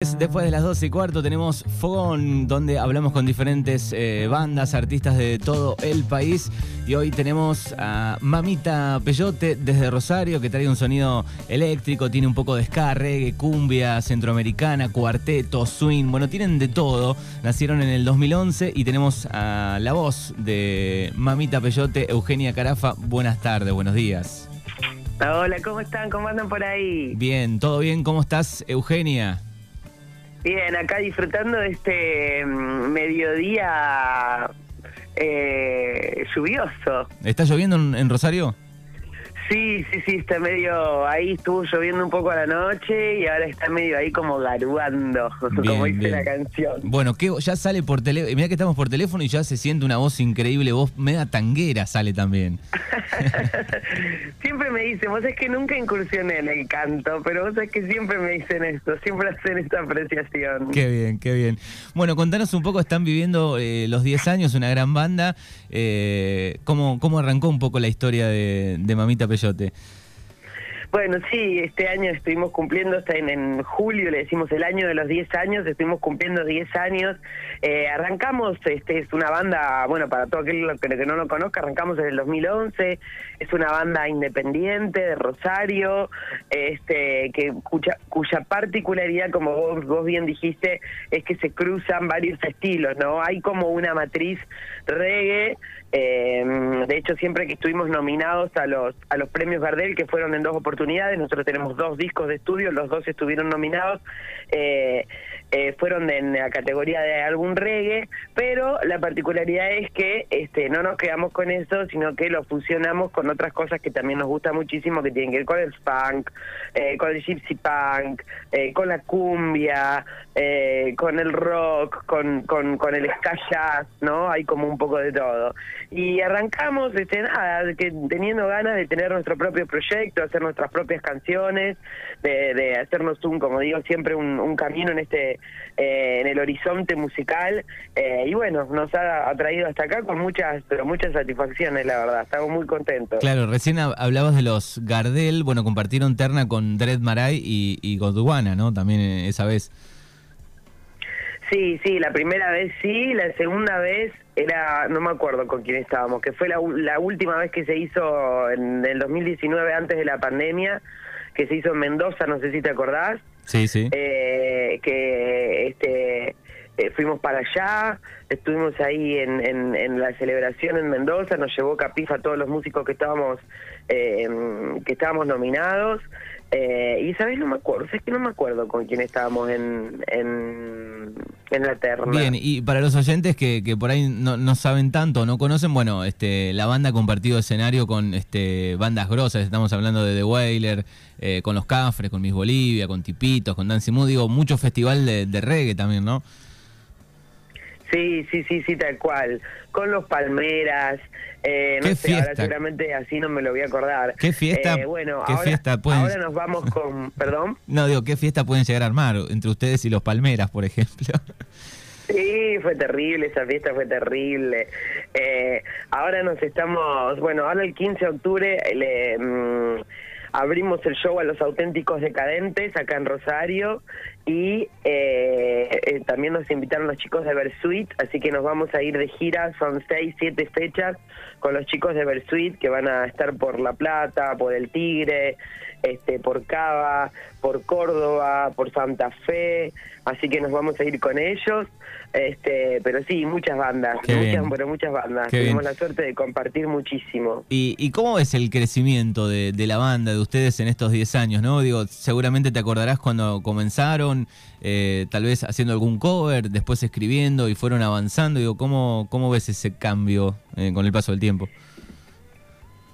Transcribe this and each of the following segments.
Después de las 12 y cuarto tenemos Fogón, donde hablamos con diferentes eh, bandas, artistas de todo el país. Y hoy tenemos a Mamita Peyote desde Rosario, que trae un sonido eléctrico, tiene un poco de ska, reggae, cumbia, centroamericana, cuarteto, swing. Bueno, tienen de todo. Nacieron en el 2011 y tenemos a la voz de Mamita Peyote, Eugenia Carafa. Buenas tardes, buenos días. Hola, ¿cómo están? ¿Cómo andan por ahí? Bien, ¿todo bien? ¿Cómo estás, Eugenia? Bien, acá disfrutando de este mm, mediodía eh, lluvioso. ¿Está lloviendo en, en Rosario? Sí, sí, sí, está medio ahí, estuvo lloviendo un poco a la noche y ahora está medio ahí como garuando, como dice bien. la canción. Bueno, que ya sale por teléfono. Mira que estamos por teléfono y ya se siente una voz increíble, voz mega tanguera sale también. siempre me dicen, vos es que nunca incursioné en el canto, pero vos es que siempre me dicen esto, siempre hacen esta apreciación. Qué bien, qué bien. Bueno, contanos un poco, están viviendo eh, los 10 años, una gran banda. Eh, ¿cómo, ¿Cómo arrancó un poco la historia de, de Mamita Peyote? Bueno, sí, este año estuvimos cumpliendo, hasta en, en julio le decimos el año de los 10 años, estuvimos cumpliendo 10 años. Eh, arrancamos, este es una banda, bueno, para todo aquel que, que no lo conozca, arrancamos en el 2011, es una banda independiente de Rosario, este que cuya, cuya particularidad, como vos, vos bien dijiste, es que se cruzan varios estilos, ¿no? Hay como una matriz reggae, eh, de hecho siempre que estuvimos nominados a los a los premios Gardel que fueron en dos oportunidades nosotros tenemos dos discos de estudio los dos estuvieron nominados eh, eh, fueron en la categoría de álbum reggae pero la particularidad es que este no nos quedamos con eso sino que lo fusionamos con otras cosas que también nos gusta muchísimo que tienen que ver con el funk eh, con el gypsy punk eh, con la cumbia con el rock con con con el ska jazz no hay como un poco de todo y arrancamos este nada que teniendo ganas de tener nuestro propio proyecto hacer nuestras propias canciones de, de hacernos un como digo siempre un, camino en este eh, en el horizonte musical eh, y bueno nos ha atraído hasta acá con muchas pero muchas satisfacciones la verdad estamos muy contentos Claro, recién hab- hablabas de los Gardel, bueno, compartieron terna con Dred Maray y, y Gondwana, ¿no? También eh, esa vez. Sí, sí, la primera vez sí, la segunda vez era, no me acuerdo con quién estábamos, que fue la, la última vez que se hizo en el 2019 antes de la pandemia, que se hizo en Mendoza, no sé si te acordás, Sí, sí. eh, que este eh, fuimos para allá, estuvimos ahí en, en, en la celebración en Mendoza, nos llevó Capifa a todos los músicos que estábamos eh, que estábamos nominados. Eh, y esa vez no me acuerdo, es que no me acuerdo con quién estábamos en, en, en la terna. Bien, y para los oyentes que, que por ahí no, no saben tanto, no conocen, bueno, este, la banda ha compartido escenario con este, bandas grosas, estamos hablando de The Wailer, eh, con Los Cafres, con Miss Bolivia, con Tipitos, con Dancy Mood, digo, mucho festival de, de reggae también, ¿no? Sí, sí, sí, sí, tal cual. Con los Palmeras, eh, no Qué sé, ahora fiesta. seguramente así no me lo voy a acordar. Qué fiesta, Eh, bueno, qué ahora, fiesta pueden- ahora nos vamos con, perdón. No, digo, ¿qué fiesta pueden llegar a armar entre ustedes y los Palmeras, por ejemplo? Sí, fue terrible, esa fiesta fue terrible. Eh, ahora nos estamos, bueno, ahora el 15 de octubre le, mm, abrimos el show a los auténticos decadentes acá en Rosario y eh, eh, también nos invitaron los chicos de Versuit, así que nos vamos a ir de gira, son seis, siete fechas con los chicos de Versuit que van a estar por La Plata, por El Tigre, este, por Cava, por Córdoba, por Santa Fe, así que nos vamos a ir con ellos. Este, pero sí, muchas bandas, Qué muchas, bien. pero muchas bandas. Qué Tuvimos bien. la suerte de compartir muchísimo. ¿Y, y cómo es el crecimiento de, de la banda, de ustedes en estos 10 años, no? Digo, seguramente te acordarás cuando comenzaron, eh, tal vez haciendo algún cover, después escribiendo y fueron avanzando. Digo, ¿cómo, cómo ves ese cambio eh, con el paso del tiempo?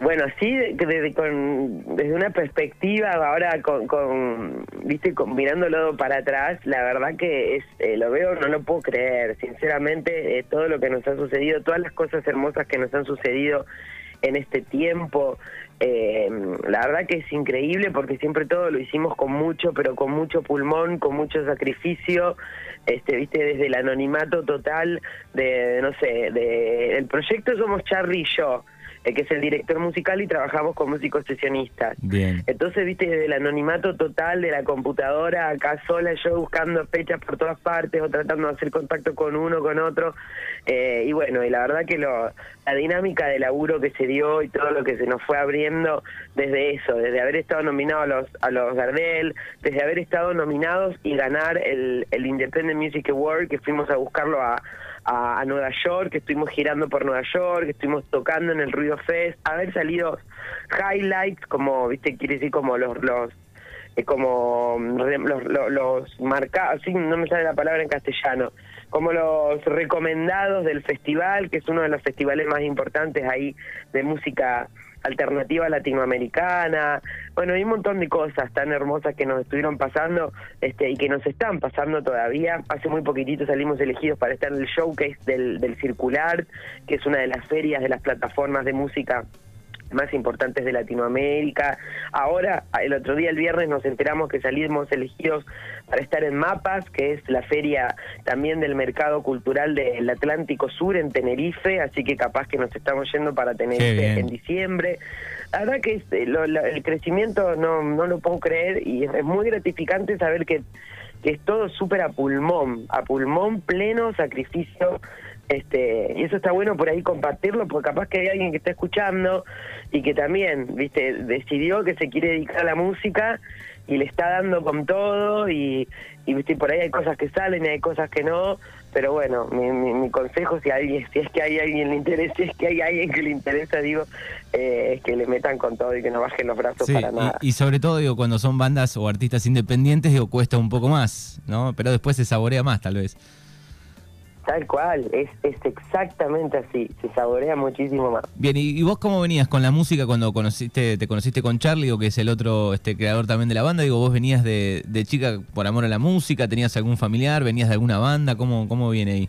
Bueno, sí, de- de- con- desde una perspectiva ahora con, con viste, con- mirándolo para atrás, la verdad que es eh, lo veo, no lo puedo creer, sinceramente, eh, todo lo que nos ha sucedido, todas las cosas hermosas que nos han sucedido en este tiempo, eh, la verdad que es increíble porque siempre todo lo hicimos con mucho, pero con mucho pulmón, con mucho sacrificio, este, viste, desde el anonimato total de, no sé, de, el proyecto somos Charlie y yo, que es el director musical, y trabajamos con músicos sesionistas. Bien. Entonces, viste, desde el anonimato total de la computadora, acá sola, yo buscando fechas por todas partes o tratando de hacer contacto con uno, con otro. Eh, y bueno, y la verdad que lo, la dinámica de laburo que se dio y todo lo que se nos fue abriendo desde eso, desde haber estado nominado a los, a los Gardel, desde haber estado nominados y ganar el, el Independent Music Award, que fuimos a buscarlo a, a, Nueva York, que estuvimos girando por Nueva York, que estuvimos tocando en el Ruido Fest, haber salido highlights, como, viste, quiere decir como los... los eh, como los, los, los marcados, sí, no me sale la palabra en castellano, como los recomendados del festival, que es uno de los festivales más importantes ahí de música alternativa latinoamericana. Bueno, hay un montón de cosas tan hermosas que nos estuvieron pasando este, y que nos están pasando todavía. Hace muy poquitito salimos elegidos para estar en el showcase del, del Circular, que es una de las ferias de las plataformas de música más importantes de Latinoamérica. Ahora, el otro día, el viernes, nos enteramos que salimos elegidos para estar en Mapas, que es la feria también del mercado cultural del Atlántico Sur en Tenerife, así que capaz que nos estamos yendo para Tenerife en diciembre. La verdad que este, el crecimiento no, no lo puedo creer y es, muy gratificante saber que, que es todo súper a pulmón, a pulmón pleno, sacrificio este, y eso está bueno por ahí compartirlo, porque capaz que hay alguien que está escuchando y que también, viste, decidió que se quiere dedicar a la música y le está dando con todo y, y viste, por ahí hay cosas que salen y hay cosas que no, pero bueno, mi, mi, consejo si alguien, si es que hay alguien le interesa, si es que hay alguien que le interesa, digo, eh, es que le metan con todo y que no bajen los brazos para nada. Y, y, sobre todo, digo, cuando son bandas o artistas independientes, digo, cuesta un poco más, ¿no? Pero después se saborea más, tal vez. Tal cual, es, es exactamente así, se saborea muchísimo más. Bien, ¿y, vos cómo venías con la música cuando conociste, te conociste con Charlie, o que es el otro este creador también de la banda? Digo, vos venías de, de chica por amor a la música, tenías algún familiar, venías de alguna banda, ¿cómo, cómo viene ahí?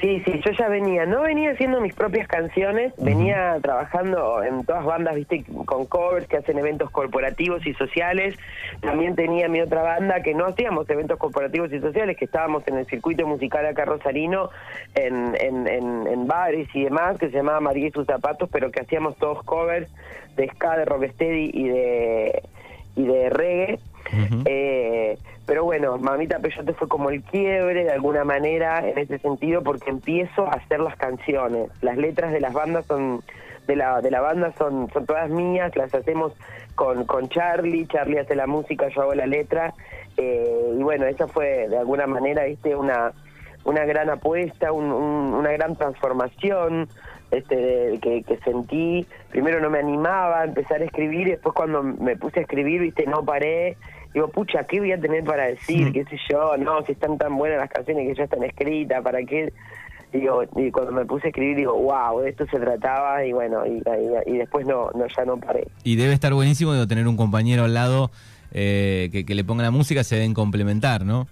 Sí, sí, yo ya venía, no venía haciendo mis propias canciones, venía trabajando en todas bandas, viste, con covers que hacen eventos corporativos y sociales. También tenía mi otra banda que no hacíamos eventos corporativos y sociales, que estábamos en el circuito musical acá Rosarino, en, en, en, bares y demás, que se llamaba María y sus zapatos, pero que hacíamos todos covers de ska, de rocksteady y de, y de reggae. Eh, pero bueno, Mamita Peyote fue como el quiebre de alguna manera en ese sentido porque empiezo a hacer las canciones. Las letras de las bandas son de la de la banda son son todas mías, las hacemos con con Charlie, Charlie hace la música, yo hago la letra eh, y bueno, esa fue de alguna manera, viste, una una gran apuesta, una gran transformación este que, que, sentí. Primero no me animaba a empezar a escribir después cuando me puse a escribir, viste, no paré digo, pucha, ¿qué voy a tener para decir? ¿Qué sé yo? No, si están tan buenas las canciones que ya están escritas, ¿para qué? Digo, y cuando me puse a escribir, digo, wow, de esto se trataba y bueno, y, y, después no, no, ya no paré. Y debe estar buenísimo de tener un compañero al lado eh, que, que le ponga la música, se deben complementar, ¿no?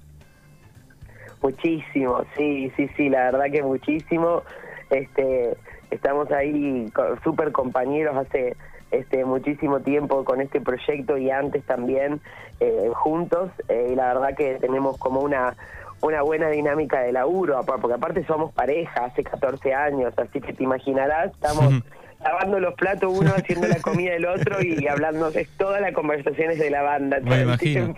Muchísimo, sí, sí, sí, la verdad que muchísimo. Este, estamos ahí súper compañeros hace este, muchísimo tiempo con este proyecto y antes también eh, juntos eh, y la verdad que tenemos como una una buena dinámica de laburo, porque aparte somos pareja hace 14 años, así que te imaginarás, estamos lavando los platos uno, haciendo la comida del otro y hablando, es todas las conversaciones de la banda. Me imagino.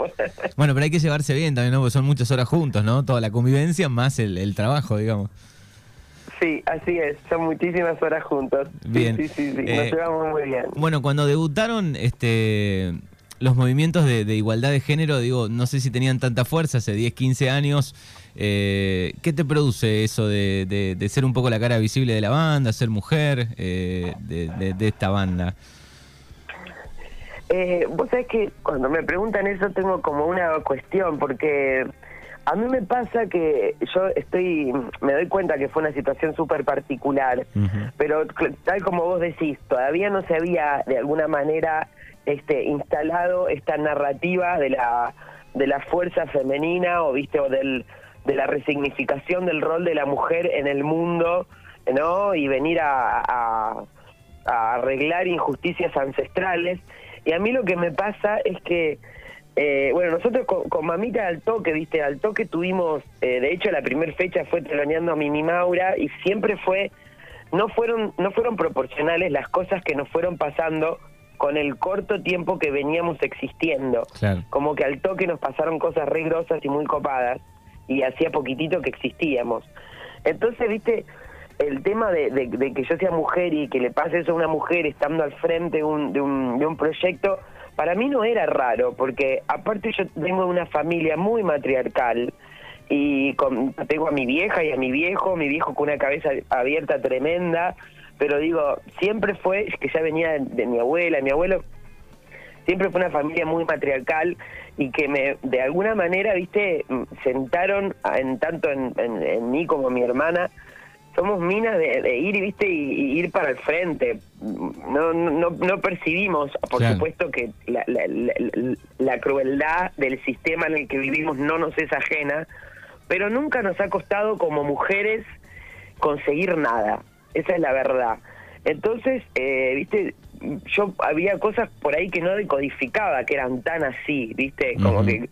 bueno, pero hay que llevarse bien también, ¿no? Porque son muchas horas juntos, ¿no? Toda la convivencia más el, el trabajo, digamos. Sí, así es, son muchísimas horas juntos. Bien. Sí, sí, sí, nos eh, llevamos muy bien. Bueno, cuando debutaron este los movimientos de, igualdad de género, digo, no sé si tenían tanta fuerza hace 10, 15 años. Eh, ¿Qué te produce eso de, de, ser un poco la cara visible de la banda, ser mujer eh, de, de, esta banda? Eh, vos sabés que cuando me preguntan eso tengo como una cuestión, porque a mí me pasa que yo estoy, me doy cuenta que fue una situación súper particular, pero tal como vos decís, todavía no se había de alguna manera este, instalado esta narrativa de la, de la fuerza femenina o, viste, o del, de la resignificación del rol de la mujer en el mundo, ¿no? Y venir a, a, a arreglar injusticias ancestrales. Y a mí lo que me pasa es que eh, bueno, nosotros con, Mamita al toque, viste, al toque tuvimos, eh, de hecho la primera fecha fue teloneando a Mimi Maura y siempre fue no fueron, no fueron proporcionales las cosas que nos fueron pasando con el corto tiempo que veníamos existiendo. Como que al toque nos pasaron cosas re y muy copadas, y hacía poquitito que existíamos. Entonces, viste, el tema de, que yo sea mujer y que le pase eso a una mujer estando al frente de un, de un, de un proyecto, para mí no era raro, porque aparte yo vengo de una familia muy matriarcal, y tengo a mi vieja y a mi viejo, mi viejo con una cabeza abierta tremenda, pero digo, siempre fue, que ya venía de, mi abuela, mi abuelo, siempre fue una familia muy matriarcal y que me, de alguna manera, viste, sentaron en tanto en, mí como mi hermana, somos minas de, ir, viste, y, ir para el frente. No, no, no percibimos, por supuesto, que la, la crueldad del sistema en el que vivimos no nos es ajena, pero nunca nos ha costado como mujeres conseguir nada. Esa es la verdad. Entonces, eh, viste, yo había cosas por ahí que no decodificaba, que eran tan así, viste, como que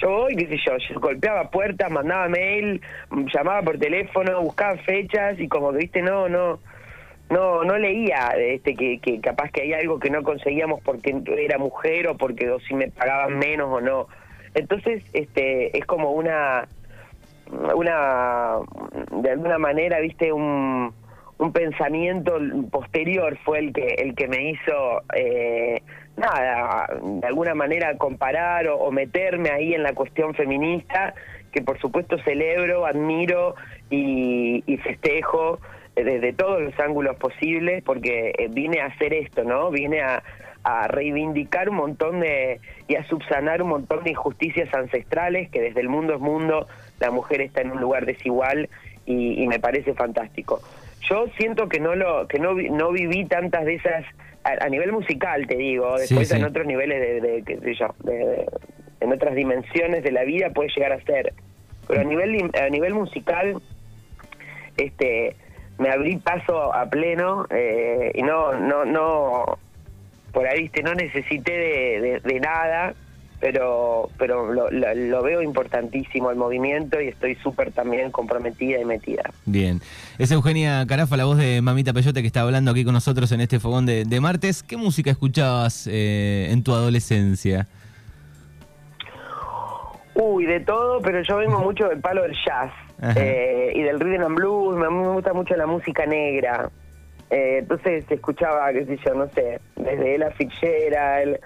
yo voy, qué sé yo, yo, golpeaba puertas, mandaba mail, llamaba por teléfono, buscaba fechas y como que, viste, no, no, no, no leía este que, que capaz que hay algo que no conseguíamos porque era mujer o porque o si me pagaban menos o no. Entonces, este, es como una una de alguna manera viste un, un pensamiento posterior fue el que el que me hizo eh, nada de alguna manera comparar o, meterme ahí en la cuestión feminista que por supuesto celebro admiro y, festejo desde todos los ángulos posibles porque eh, vine a hacer esto no vine a, a reivindicar un montón de y a subsanar un montón de injusticias ancestrales que desde el mundo es mundo la mujer está en un lugar desigual y, me parece fantástico. Yo siento que no lo que no, no viví tantas de esas a, nivel musical, te digo, después en otros niveles de, de qué sé yo, en otras dimensiones de la vida puede llegar a ser. Pero a nivel a nivel musical este me abrí paso a pleno eh, y no no no por ahí viste no necesité de, de nada pero pero lo, lo, veo importantísimo el movimiento y estoy súper también comprometida y metida. Bien. Es Eugenia Carafa, la voz de Mamita Peyote, que está hablando aquí con nosotros en este fogón de, martes. ¿Qué música escuchabas eh, en tu adolescencia? Uy, de todo, pero yo vengo mucho del palo del jazz eh, y del rhythm and blues. Me, me gusta mucho la música negra. Eh, entonces escuchaba, qué sé yo, no sé, desde Ella Fitzgerald,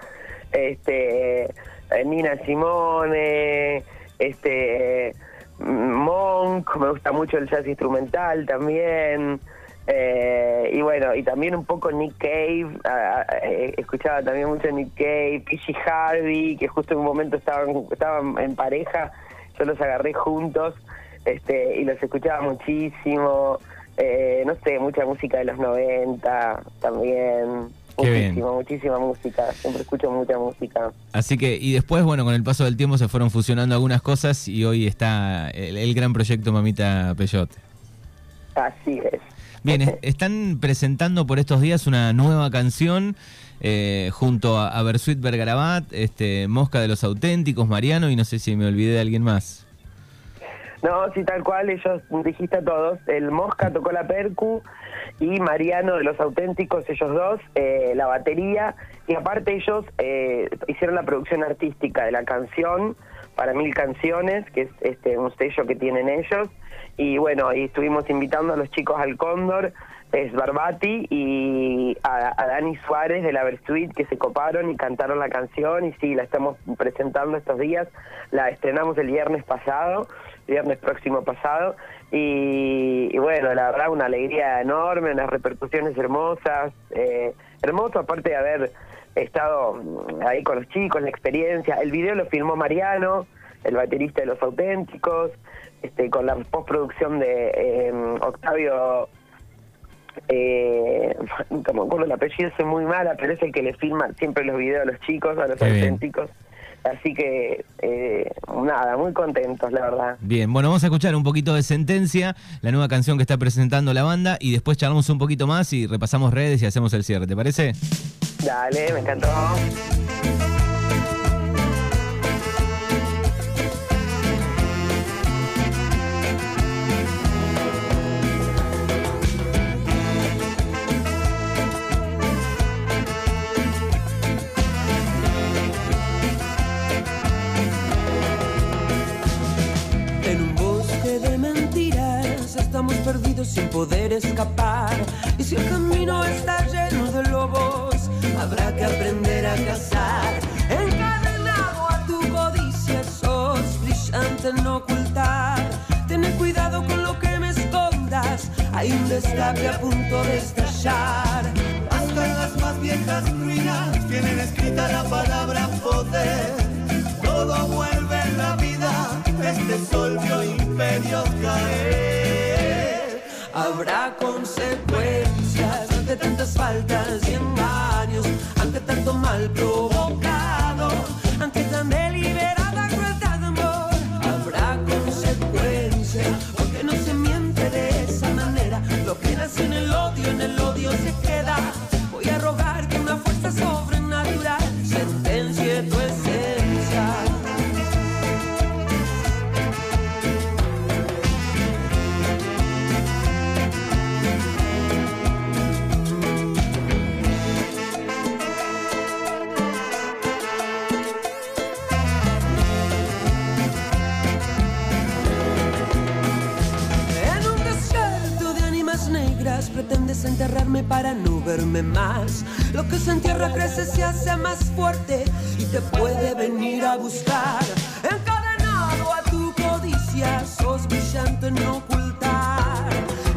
este Nina Simone, este Monk, me gusta mucho el jazz instrumental también. Eh, y bueno, y también un poco Nick Cave, eh, escuchaba también mucho Nick Cave, Pichi Harvey, que justo en un momento estaban, estaban en pareja, yo los agarré juntos este y los escuchaba muchísimo, no sé, mucha música de los 90 también. Muchísima, muchísima música. Siempre escucho mucha música. Así que, y después, bueno, con el paso del tiempo se fueron fusionando algunas cosas y hoy está el, gran proyecto Mamita Peyote. Así es. Bien, están presentando por estos días una nueva canción eh, junto a, a Bersuit Bergarabat, este, Mosca de los Auténticos, Mariano, y no sé si me olvidé de alguien más. No, sí, tal cual, ellos dijiste a todos. El Mosca tocó la percu y Mariano de los Auténticos, ellos dos, eh, la batería. Y aparte ellos eh, hicieron la producción artística de la canción para Mil Canciones, que es este un sello que tienen ellos. Y bueno, ahí estuvimos invitando a los chicos al Cóndor, es Barbati y a, Dani Suárez de la Versuit que se coparon y cantaron la canción. Y sí, la estamos presentando estos días, la estrenamos el viernes pasado, viernes próximo pasado. Y, bueno, la verdad una alegría enorme, unas repercusiones hermosas, eh, hermoso aparte de haber estado ahí con los chicos, la experiencia, el video lo filmó Mariano, el baterista de Los Auténticos, este, con la postproducción de eh, Octavio eh, como con el apellido es muy mala, pero es el que le filma siempre los videos a los chicos, a los auténticos. Así que, eh, nada, muy contentos, la verdad. Bien, bueno, vamos a escuchar un poquito de Sentencia, la nueva canción que está presentando la banda, y después charlamos un poquito más y repasamos redes y hacemos el cierre, ¿te parece? Dale, me encantó. Estamos perdidos sin poder escapar. Y si el camino está lleno de lobos, habrá que aprender a cazar. Encadenado a tu codicia, sos brillante en ocultar. Ten cuidado con lo que me escondas, hay un destape a punto de estallar. Hasta en las más viejas ruinas tienen escrita la palabra poder. Todo vuelve en la vida, este sol vio imperios caer. Habrá consecuencias ante tantas faltas y engaños, ante tanto mal provocado, ante tan deliberada crueldad de amor. Habrá consecuencias, porque no se miente de esa manera. Lo que nace en el odio, en el odio se queda. Lo que se entierra crece, se hace más fuerte y te puede venir a buscar. Encadenado a tu codicia, sos brillante en ocultar.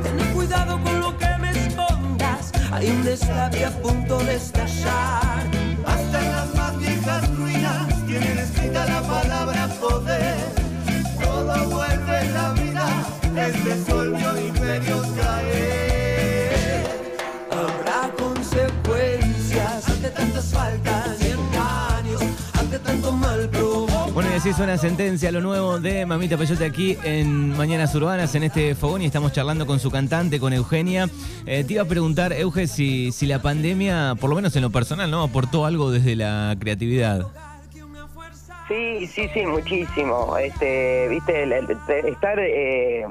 Ten cuidado con lo que me escondas, hay un destape a punto de estallar. Hasta en las más viejas ruinas tienen escrita la palabra poder. Todo vuelve en la vida, este sol y así suena sentencia, lo nuevo de Mamita Peyote aquí en Mañanas Urbanas, en este fogón, y estamos charlando con su cantante, con Eugenia. Eh, te iba a preguntar, Euge, si, si la pandemia, por lo menos en lo personal, ¿no? Aportó algo desde la creatividad. Sí, sí, sí, muchísimo. Este, viste, estar eh,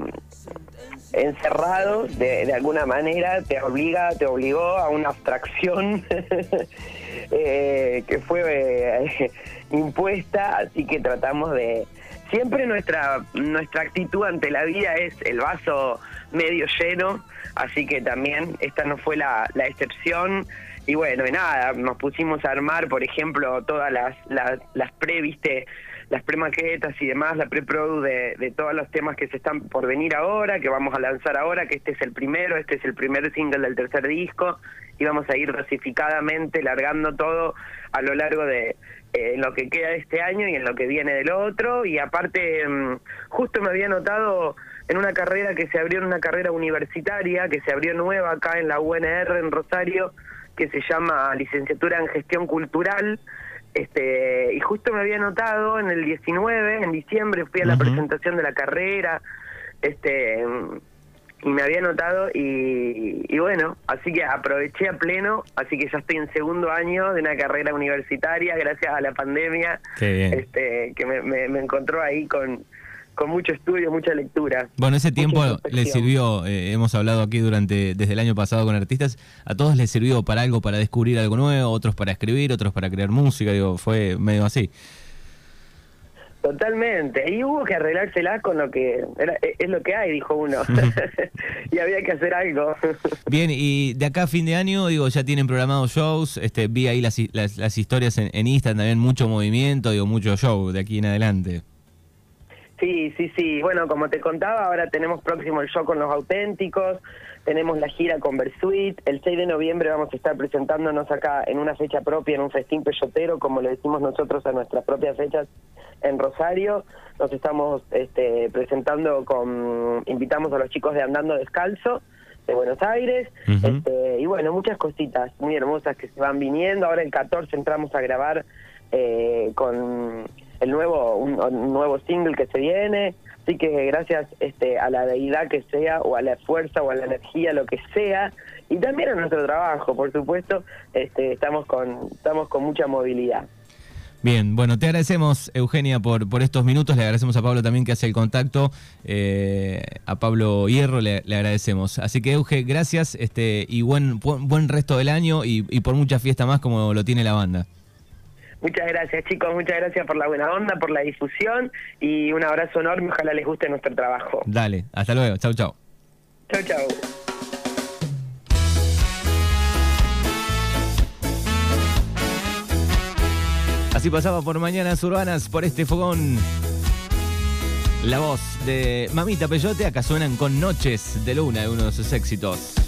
encerrado de, de alguna manera te obliga, te obligó a una abstracción eh, que fue eh, impuesta, así que tratamos de siempre nuestra nuestra actitud ante la vida es el vaso medio lleno, así que también esta no fue la, la excepción. Y bueno, y nada, nos pusimos a armar, por ejemplo, todas las, las, las pre, viste, las premaquetas y demás, la pre-produ de, de todos los temas que se están por venir ahora, que vamos a lanzar ahora, que este es el primero, este es el primer single del tercer disco, y vamos a ir dosificadamente largando todo a lo largo de eh, lo que queda de este año y en lo que viene del otro, y aparte, mm, justo me había notado en una carrera que se abrió, en una carrera universitaria, que se abrió nueva acá en la UNR en Rosario, que se llama Licenciatura en Gestión Cultural, este, y justo me había notado en el 19, en diciembre, fui a la presentación de la carrera, este, me había notado y, y bueno, así que aproveché a pleno, así que ya estoy en segundo año de una carrera universitaria gracias a la pandemia, este, que me, me, me encontró ahí con, con mucho estudio, mucha lectura. Bueno, ese tiempo le sirvió, eh, hemos hablado aquí durante desde el año pasado con artistas, a todos les sirvió para algo, para descubrir algo nuevo, otros para escribir, otros para crear música, digo, fue medio así. Totalmente, y hubo que arreglársela con lo que era, e, es lo que hay, dijo uno, y había que hacer algo. Bien, y de acá a fin de año, digo, ya tienen programados shows, este, vi ahí las, las, las historias en, en Instagram, también mucho movimiento, digo, mucho show de aquí en adelante. Sí, sí, sí. Bueno, como te contaba, ahora tenemos próximo el show con los auténticos, tenemos la gira con Versuit. El 6 de noviembre vamos a estar presentándonos acá en una fecha propia, en un festín peyotero, como le decimos nosotros a nuestras propias fechas en Rosario. Nos estamos este, presentando con, invitamos a los chicos de Andando Descalzo de Buenos Aires. Este, y bueno, muchas cositas muy hermosas que se van viniendo. Ahora el 14 entramos a grabar eh, con el nuevo un, nuevo single que se viene así que gracias este a la deidad que sea o a la fuerza o a la energía lo que sea y también a nuestro trabajo por supuesto este estamos con estamos con mucha movilidad Bien, bueno, te agradecemos, Eugenia, por, por estos minutos. Le agradecemos a Pablo también que hace el contacto. eh, a Pablo Hierro le, agradecemos. Así que, Euge, gracias este, y buen, buen buen resto del año y, y por mucha fiesta más como lo tiene la banda. Muchas gracias chicos muchas gracias por la buena onda por la difusión y un abrazo enorme ojalá les guste nuestro trabajo Dale, hasta luego. Chau, chau. Chau, chau. Así pasaba por Mañanas Urbanas, por este fogón. La voz de Mamita Peyote, acá suenan con Noches de Luna, uno de sus éxitos.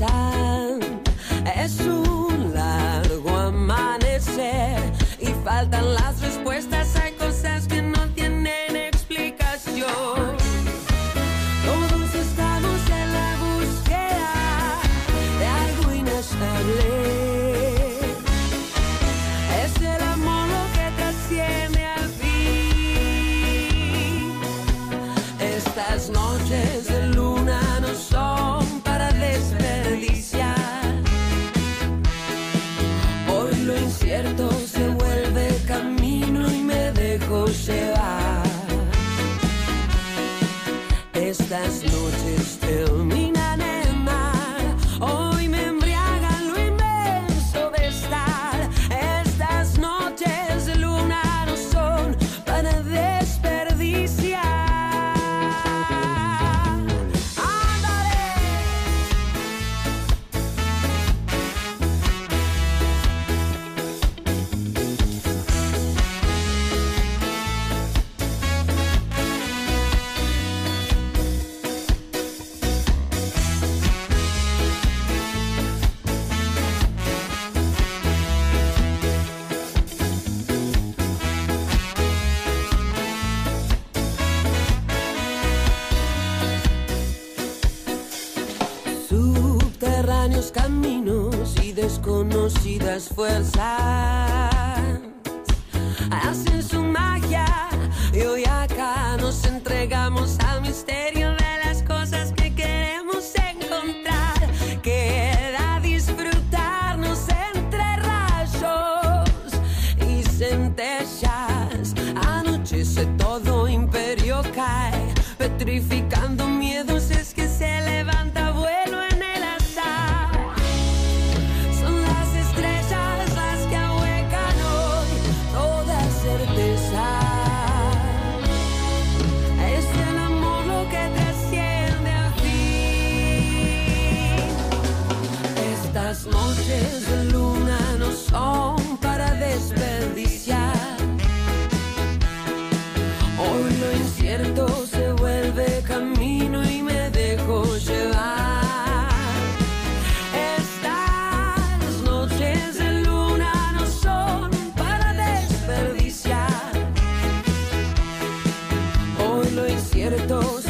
Nos desconocidas fuerzas hacen su magia y hoy acá nos entregamos al misterio de las cosas que queremos encontrar. Queda disfrutarnos entre rayos y centellas. Anochece todo imperio cae, petrificando Hoy